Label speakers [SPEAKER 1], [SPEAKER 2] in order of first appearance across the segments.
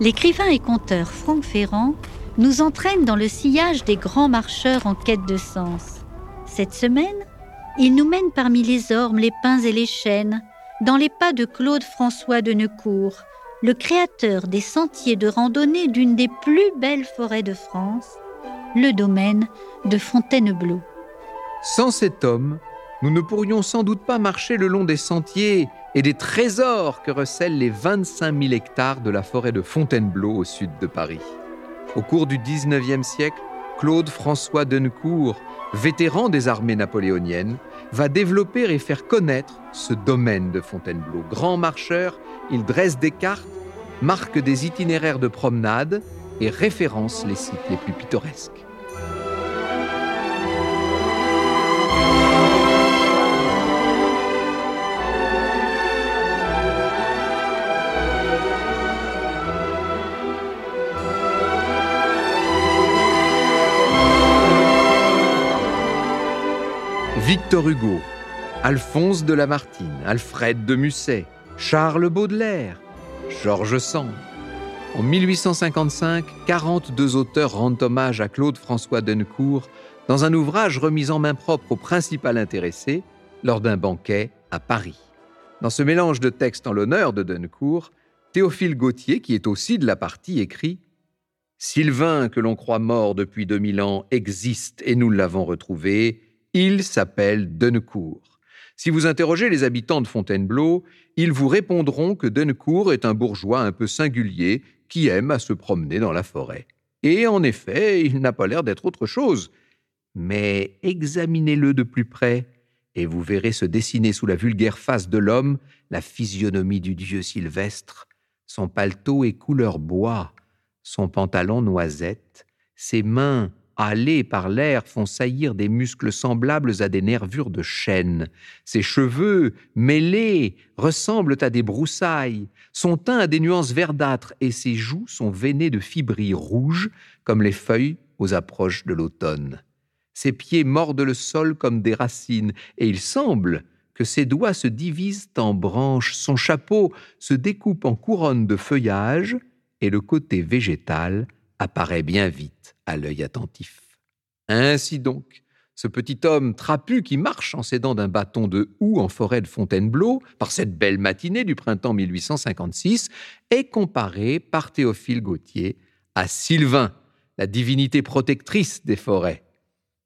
[SPEAKER 1] l'écrivain et conteur Franck Ferrand nous entraîne dans le sillage des grands marcheurs en quête de sens. Cette semaine, il nous mène parmi les ormes, les pins et les chênes, dans les pas de Claude François de Neucourt, le créateur des sentiers de randonnée d'une des plus belles forêts de France, le domaine de Fontainebleau.
[SPEAKER 2] Sans cet homme, nous ne pourrions sans doute pas marcher le long des sentiers et des trésors que recèlent les 25 000 hectares de la forêt de Fontainebleau au sud de Paris. Au cours du 19e siècle, Claude François Dennecourt, vétéran des armées napoléoniennes, va développer et faire connaître ce domaine de Fontainebleau. Grand marcheur, il dresse des cartes, marque des itinéraires de promenade et référence les sites les plus pittoresques. Victor Hugo, Alphonse de Lamartine, Alfred de Musset, Charles Baudelaire, Georges Sand. En 1855, 42 auteurs rendent hommage à Claude François Dennecourt dans un ouvrage remis en main propre au principal intéressé lors d'un banquet à Paris. Dans ce mélange de textes en l'honneur de Dennecourt, Théophile Gautier, qui est aussi de la partie, écrit Sylvain, que l'on croit mort depuis 2000 ans, existe et nous l'avons retrouvé. Il s'appelle Dennecourt. Si vous interrogez les habitants de Fontainebleau, ils vous répondront que Dennecourt est un bourgeois un peu singulier qui aime à se promener dans la forêt. Et en effet, il n'a pas l'air d'être autre chose. Mais examinez-le de plus près, et vous verrez se dessiner sous la vulgaire face de l'homme la physionomie du dieu sylvestre. Son paletot est couleur bois, son pantalon noisette, ses mains Allés par l'air font saillir des muscles semblables à des nervures de chêne. Ses cheveux, mêlés, ressemblent à des broussailles. Son teint a des nuances verdâtres et ses joues sont veinées de fibrilles rouges comme les feuilles aux approches de l'automne. Ses pieds mordent le sol comme des racines et il semble que ses doigts se divisent en branches. Son chapeau se découpe en couronne de feuillage et le côté végétal apparaît bien vite à l'œil attentif. Ainsi donc, ce petit homme trapu qui marche en s'aidant d'un bâton de houx en forêt de Fontainebleau, par cette belle matinée du printemps 1856, est comparé par Théophile Gautier à Sylvain, la divinité protectrice des forêts.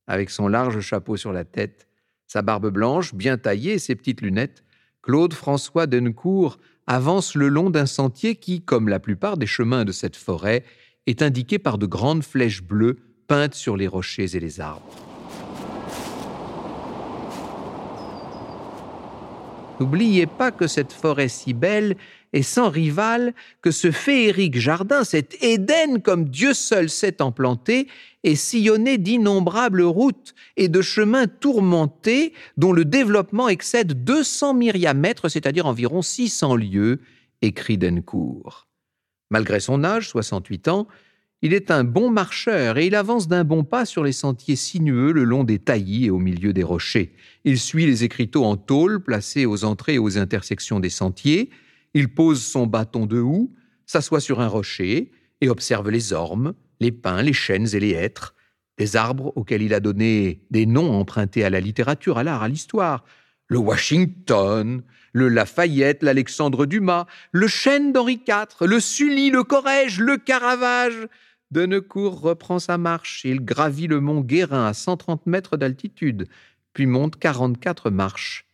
[SPEAKER 2] Avec son large chapeau sur la tête, sa barbe blanche bien taillée et ses petites lunettes, Claude François Dennecourt avance le long d'un sentier qui, comme la plupart des chemins de cette forêt, est indiqué par de grandes flèches bleues peintes sur les rochers et les arbres. N'oubliez pas que cette forêt si belle est sans rival, que ce féerique jardin, cet Éden comme Dieu seul sait en planter, est sillonné d'innombrables routes et de chemins tourmentés dont le développement excède 200 myriamètres, c'est-à-dire environ 600 lieues, écrit Dencourt. Malgré son âge, 68 ans, il est un bon marcheur et il avance d'un bon pas sur les sentiers sinueux le long des taillis et au milieu des rochers. Il suit les écriteaux en tôle placés aux entrées et aux intersections des sentiers. Il pose son bâton de houx, s'assoit sur un rocher et observe les ormes, les pins, les chênes et les hêtres, des arbres auxquels il a donné des noms empruntés à la littérature, à l'art, à l'histoire. Le Washington, le Lafayette, l'Alexandre Dumas, le chêne d'Henri IV, le Sully, le Corrège, le Caravage. Dennecourt reprend sa marche. Il gravit le mont Guérin à 130 mètres d'altitude, puis monte 44 marches.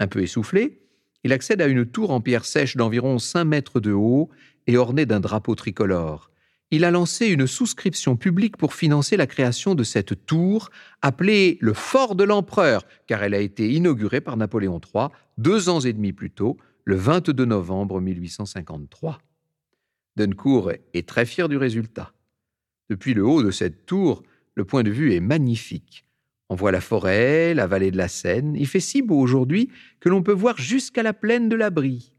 [SPEAKER 2] Un peu essoufflé, il accède à une tour en pierre sèche d'environ 5 mètres de haut et ornée d'un drapeau tricolore. Il a lancé une souscription publique pour financer la création de cette tour, appelée le Fort de l'Empereur, car elle a été inaugurée par Napoléon III deux ans et demi plus tôt, le 22 novembre 1853. Duncourt est très fier du résultat. Depuis le haut de cette tour, le point de vue est magnifique. On voit la forêt, la vallée de la Seine. Il fait si beau aujourd'hui que l'on peut voir jusqu'à la plaine de la Brie.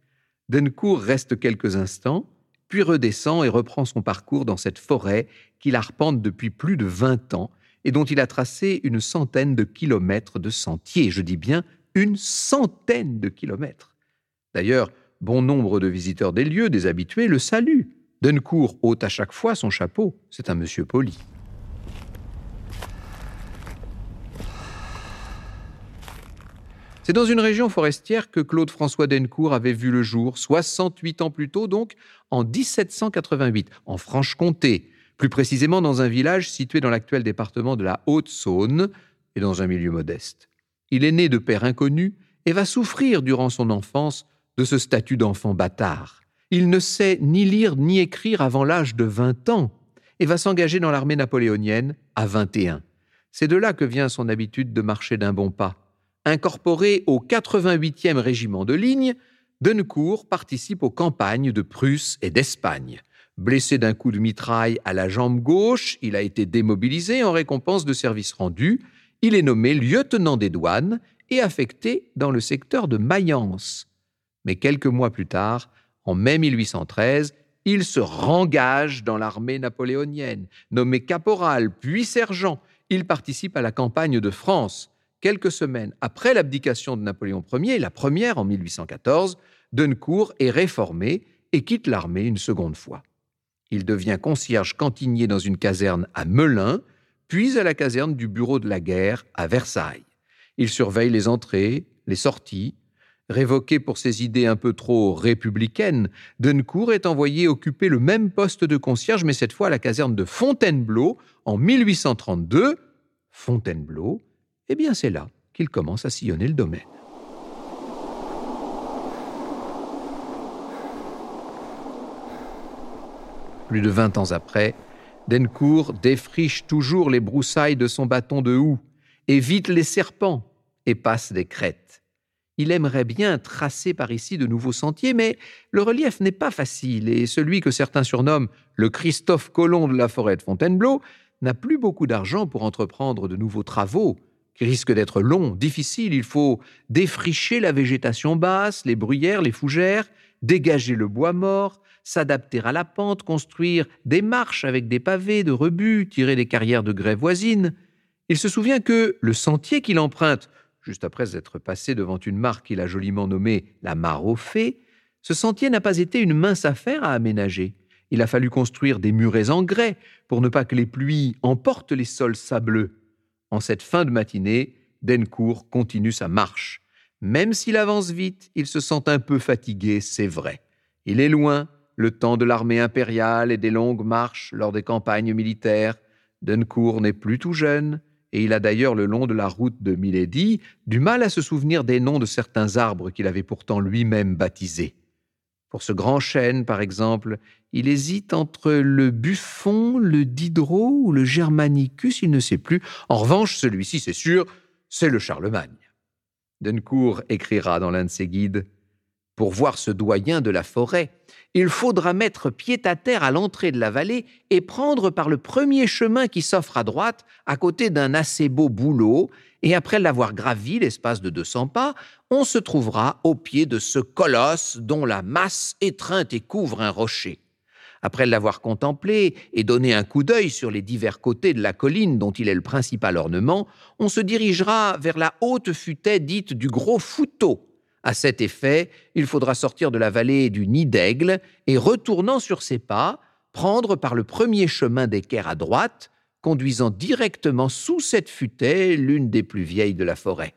[SPEAKER 2] Reste quelques instants, puis redescend et reprend son parcours dans cette forêt qu'il arpente depuis plus de vingt ans et dont il a tracé une centaine de kilomètres de sentiers. Je dis bien une centaine de kilomètres. D'ailleurs, bon nombre de visiteurs des lieux, des habitués, le saluent. Dencourt ôte à chaque fois son chapeau, c'est un monsieur poli. C'est dans une région forestière que Claude-François Dencourt avait vu le jour, 68 ans plus tôt donc, en 1788, en Franche-Comté, plus précisément dans un village situé dans l'actuel département de la Haute-Saône et dans un milieu modeste. Il est né de père inconnu et va souffrir durant son enfance de ce statut d'enfant bâtard. Il ne sait ni lire ni écrire avant l'âge de 20 ans et va s'engager dans l'armée napoléonienne à 21. C'est de là que vient son habitude de marcher d'un bon pas Incorporé au 88e régiment de ligne, Dencourt participe aux campagnes de Prusse et d'Espagne. Blessé d'un coup de mitraille à la jambe gauche, il a été démobilisé en récompense de services rendus. Il est nommé lieutenant des douanes et affecté dans le secteur de Mayence. Mais quelques mois plus tard, en mai 1813, il se rengage dans l'armée napoléonienne. Nommé caporal puis sergent, il participe à la campagne de France quelques semaines après l'abdication de Napoléon Ier, la première en 1814, Dencourt est réformé et quitte l'armée une seconde fois. Il devient concierge cantinier dans une caserne à Melun, puis à la caserne du bureau de la guerre à Versailles. Il surveille les entrées, les sorties. Révoqué pour ses idées un peu trop républicaines, Dencourt est envoyé occuper le même poste de concierge, mais cette fois à la caserne de Fontainebleau en 1832. Fontainebleau, eh bien c'est là qu'il commence à sillonner le domaine. Plus de vingt ans après, Dencourt défriche toujours les broussailles de son bâton de houx, évite les serpents et passe des crêtes. Il aimerait bien tracer par ici de nouveaux sentiers, mais le relief n'est pas facile et celui que certains surnomment le Christophe Colomb de la forêt de Fontainebleau n'a plus beaucoup d'argent pour entreprendre de nouveaux travaux qui risque d'être long, difficile. Il faut défricher la végétation basse, les bruyères, les fougères, dégager le bois mort, s'adapter à la pente, construire des marches avec des pavés de rebut, tirer des carrières de grès voisines. Il se souvient que le sentier qu'il emprunte, juste après être passé devant une mare qu'il a joliment nommée la mare aux fées, ce sentier n'a pas été une mince affaire à aménager. Il a fallu construire des murets en grès pour ne pas que les pluies emportent les sols sableux. En cette fin de matinée, Dencourt continue sa marche. Même s'il avance vite, il se sent un peu fatigué, c'est vrai. Il est loin, le temps de l'armée impériale et des longues marches lors des campagnes militaires. Dencourt n'est plus tout jeune, et il a d'ailleurs le long de la route de Milady du mal à se souvenir des noms de certains arbres qu'il avait pourtant lui-même baptisés. Pour ce grand chêne, par exemple, il hésite entre le buffon, le didro ou le germanicus, il ne sait plus. En revanche, celui-ci, c'est sûr, c'est le Charlemagne. Dencourt écrira dans l'un de ses guides Pour voir ce doyen de la forêt, il faudra mettre pied à terre à l'entrée de la vallée et prendre par le premier chemin qui s'offre à droite, à côté d'un assez beau bouleau, et après l'avoir gravi l'espace de 200 pas, on se trouvera au pied de ce colosse dont la masse étreinte et couvre un rocher. Après l'avoir contemplé et donné un coup d'œil sur les divers côtés de la colline dont il est le principal ornement, on se dirigera vers la haute futaie dite du Gros Fouteau. À cet effet, il faudra sortir de la vallée du Nid d'Aigle et, retournant sur ses pas, prendre par le premier chemin d'équerre à droite, conduisant directement sous cette futaie, l'une des plus vieilles de la forêt.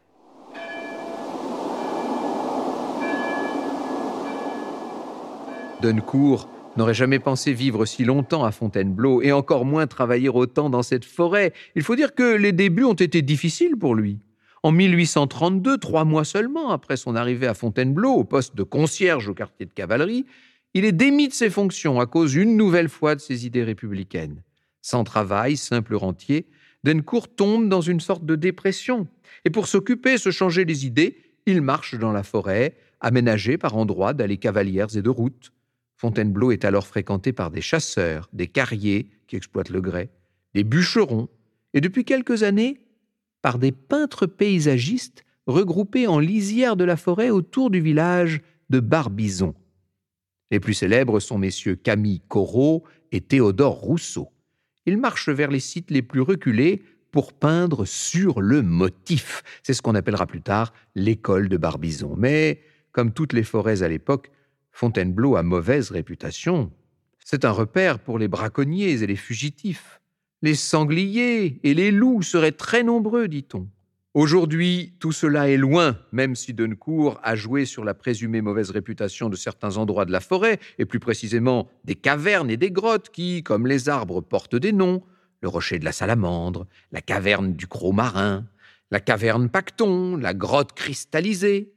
[SPEAKER 2] Duncourt n'aurait jamais pensé vivre si longtemps à Fontainebleau et encore moins travailler autant dans cette forêt. Il faut dire que les débuts ont été difficiles pour lui. En 1832, trois mois seulement après son arrivée à Fontainebleau, au poste de concierge au quartier de cavalerie, il est démis de ses fonctions à cause une nouvelle fois de ses idées républicaines. Sans travail, simple rentier, Dencourt tombe dans une sorte de dépression. Et pour s'occuper, se changer les idées, il marche dans la forêt, aménagée par endroits d'allées cavalières et de routes. Fontainebleau est alors fréquenté par des chasseurs, des carriers qui exploitent le grès, des bûcherons, et depuis quelques années, par des peintres paysagistes regroupés en lisière de la forêt autour du village de Barbizon. Les plus célèbres sont messieurs Camille Corot et Théodore Rousseau. Ils marchent vers les sites les plus reculés pour peindre sur le motif. C'est ce qu'on appellera plus tard l'école de Barbizon. Mais, comme toutes les forêts à l'époque, Fontainebleau a mauvaise réputation. C'est un repère pour les braconniers et les fugitifs. Les sangliers et les loups seraient très nombreux, dit-on. Aujourd'hui, tout cela est loin, même si Dencourt a joué sur la présumée mauvaise réputation de certains endroits de la forêt, et plus précisément des cavernes et des grottes qui, comme les arbres, portent des noms le rocher de la salamandre, la caverne du croc marin, la caverne Pacton, la grotte cristallisée.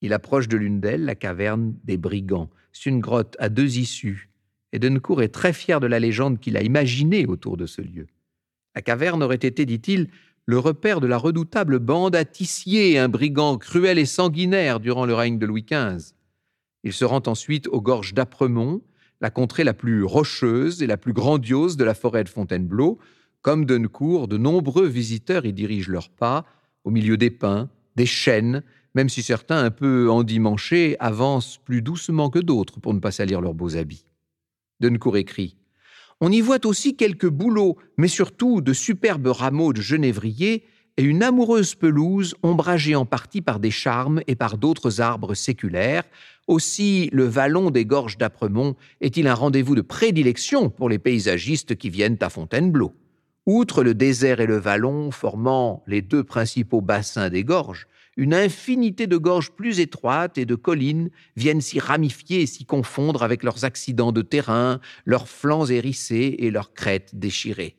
[SPEAKER 2] Il approche de l'une d'elles, la caverne des brigands. C'est une grotte à deux issues, et Dencourt est très fier de la légende qu'il a imaginée autour de ce lieu. La caverne aurait été, dit-il, le repère de la redoutable bande à Tissier, un brigand cruel et sanguinaire durant le règne de Louis XV. Il se rend ensuite aux gorges d'Apremont, la contrée la plus rocheuse et la plus grandiose de la forêt de Fontainebleau. Comme Dencourt, de nombreux visiteurs y dirigent leurs pas, au milieu des pins, des chênes, même si certains, un peu endimanchés, avancent plus doucement que d'autres pour ne pas salir leurs beaux habits. Dencourt écrit on y voit aussi quelques bouleaux, mais surtout de superbes rameaux de genévrier et une amoureuse pelouse ombragée en partie par des charmes et par d'autres arbres séculaires. Aussi, le vallon des gorges d'Apremont est-il un rendez-vous de prédilection pour les paysagistes qui viennent à Fontainebleau. Outre le désert et le vallon formant les deux principaux bassins des gorges, une infinité de gorges plus étroites et de collines viennent s'y ramifier et s'y confondre avec leurs accidents de terrain, leurs flancs hérissés et leurs crêtes déchirées.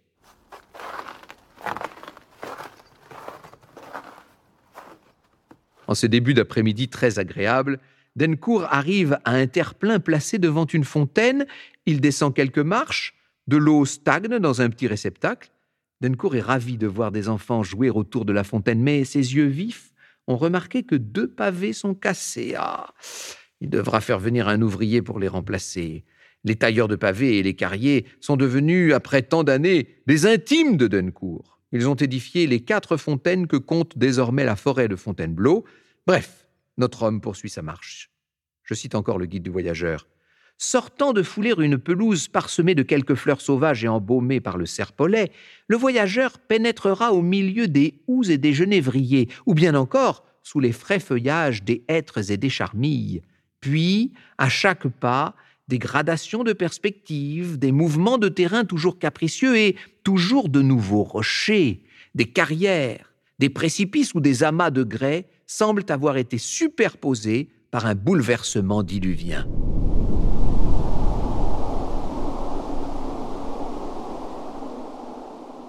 [SPEAKER 2] En ce début d'après-midi très agréable, Dencourt arrive à un terre-plein placé devant une fontaine, il descend quelques marches, de l'eau stagne dans un petit réceptacle. Dencourt est ravi de voir des enfants jouer autour de la fontaine, mais ses yeux vifs ont remarqué que deux pavés sont cassés. Ah Il devra faire venir un ouvrier pour les remplacer. Les tailleurs de pavés et les carriers sont devenus, après tant d'années, des intimes de Dencourt. Ils ont édifié les quatre fontaines que compte désormais la forêt de Fontainebleau. Bref, notre homme poursuit sa marche. Je cite encore le guide du voyageur. Sortant de fouler une pelouse parsemée de quelques fleurs sauvages et embaumée par le serpolet, le voyageur pénétrera au milieu des houx et des genévriers, ou bien encore sous les frais feuillages des hêtres et des charmilles. Puis, à chaque pas, des gradations de perspective, des mouvements de terrain toujours capricieux et toujours de nouveaux rochers, des carrières, des précipices ou des amas de grès semblent avoir été superposés par un bouleversement diluvien.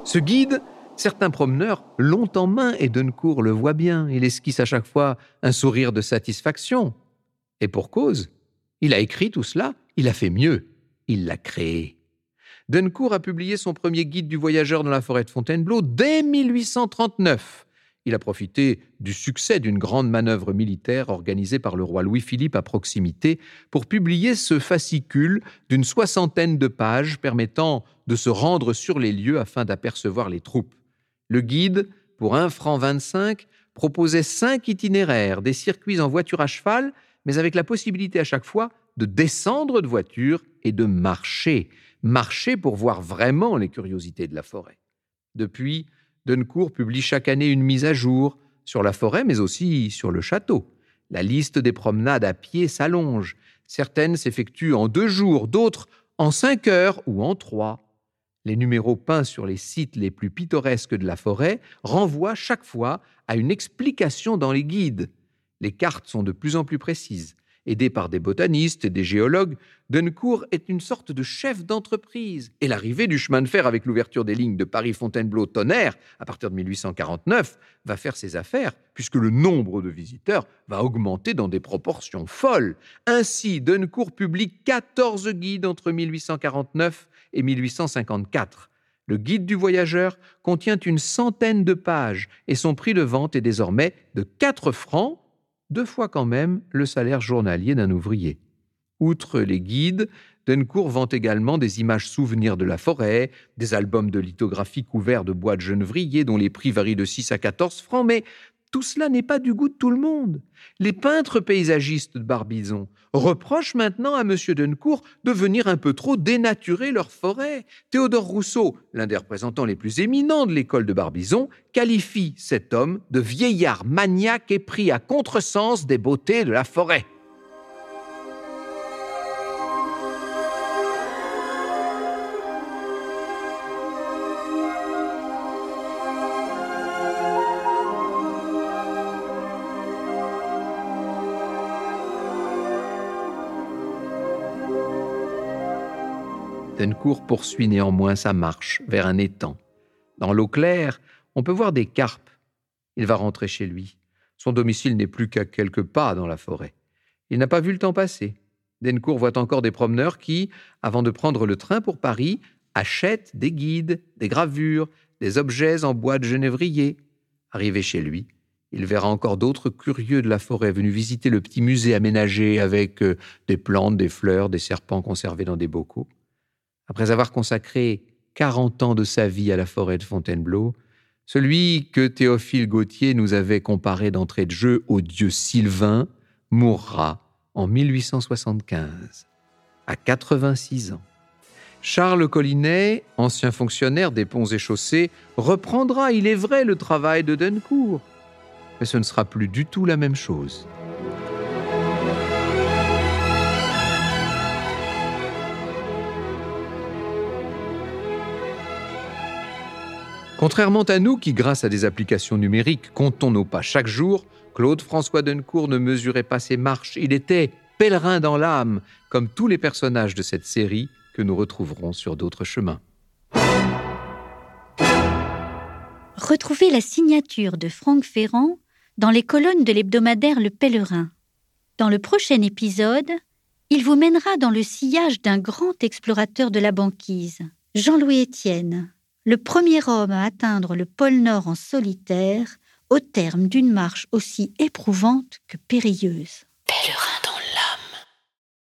[SPEAKER 2] Ce guide, certains promeneurs l'ont en main et Dencourt le voit bien. Il esquisse à chaque fois un sourire de satisfaction. Et pour cause, il a écrit tout cela, il a fait mieux, il l'a créé. Dencourt a publié son premier guide du voyageur dans la forêt de Fontainebleau dès 1839 il a profité du succès d'une grande manœuvre militaire organisée par le roi Louis-Philippe à proximité pour publier ce fascicule d'une soixantaine de pages permettant de se rendre sur les lieux afin d'apercevoir les troupes. Le guide, pour un franc 25, proposait cinq itinéraires, des circuits en voiture à cheval, mais avec la possibilité à chaque fois de descendre de voiture et de marcher, marcher pour voir vraiment les curiosités de la forêt. Depuis, Dencourt publie chaque année une mise à jour sur la forêt, mais aussi sur le château. La liste des promenades à pied s'allonge. Certaines s'effectuent en deux jours, d'autres en cinq heures ou en trois. Les numéros peints sur les sites les plus pittoresques de la forêt renvoient chaque fois à une explication dans les guides. Les cartes sont de plus en plus précises. Aidé par des botanistes et des géologues, Dencourt est une sorte de chef d'entreprise. Et l'arrivée du chemin de fer avec l'ouverture des lignes de Paris-Fontainebleau-Tonnerre à partir de 1849 va faire ses affaires, puisque le nombre de visiteurs va augmenter dans des proportions folles. Ainsi, Dencourt publie 14 guides entre 1849 et 1854. Le guide du voyageur contient une centaine de pages et son prix de vente est désormais de 4 francs deux fois quand même le salaire journalier d'un ouvrier. Outre les guides, Dencourt vend également des images souvenirs de la forêt, des albums de lithographie couverts de bois de genevrier dont les prix varient de 6 à 14 francs, mais tout cela n'est pas du goût de tout le monde. Les peintres paysagistes de Barbizon reprochent maintenant à M. Dencourt de venir un peu trop dénaturer leur forêt. Théodore Rousseau, l'un des représentants les plus éminents de l'école de Barbizon, qualifie cet homme de vieillard maniaque et pris à contresens des beautés de la forêt. Dencourt poursuit néanmoins sa marche vers un étang. Dans l'eau claire, on peut voir des carpes. Il va rentrer chez lui. Son domicile n'est plus qu'à quelques pas dans la forêt. Il n'a pas vu le temps passer. Dencourt voit encore des promeneurs qui, avant de prendre le train pour Paris, achètent des guides, des gravures, des objets en bois de genévrier. Arrivé chez lui, il verra encore d'autres curieux de la forêt venus visiter le petit musée aménagé avec euh, des plantes, des fleurs, des serpents conservés dans des bocaux. Après avoir consacré quarante ans de sa vie à la forêt de Fontainebleau, celui que Théophile Gautier nous avait comparé d'entrée de jeu au dieu Sylvain mourra en 1875, à 86 ans. Charles Collinet, ancien fonctionnaire des ponts et chaussées, reprendra, il est vrai, le travail de Dencourt. Mais ce ne sera plus du tout la même chose. Contrairement à nous qui, grâce à des applications numériques, comptons nos pas chaque jour, Claude François Dencourt ne mesurait pas ses marches, il était pèlerin dans l'âme, comme tous les personnages de cette série que nous retrouverons sur d'autres chemins.
[SPEAKER 1] Retrouvez la signature de Franck Ferrand dans les colonnes de l'hebdomadaire Le Pèlerin. Dans le prochain épisode, il vous mènera dans le sillage d'un grand explorateur de la banquise, Jean-Louis Étienne, le premier homme à atteindre le pôle Nord en solitaire au terme d'une marche aussi éprouvante que périlleuse.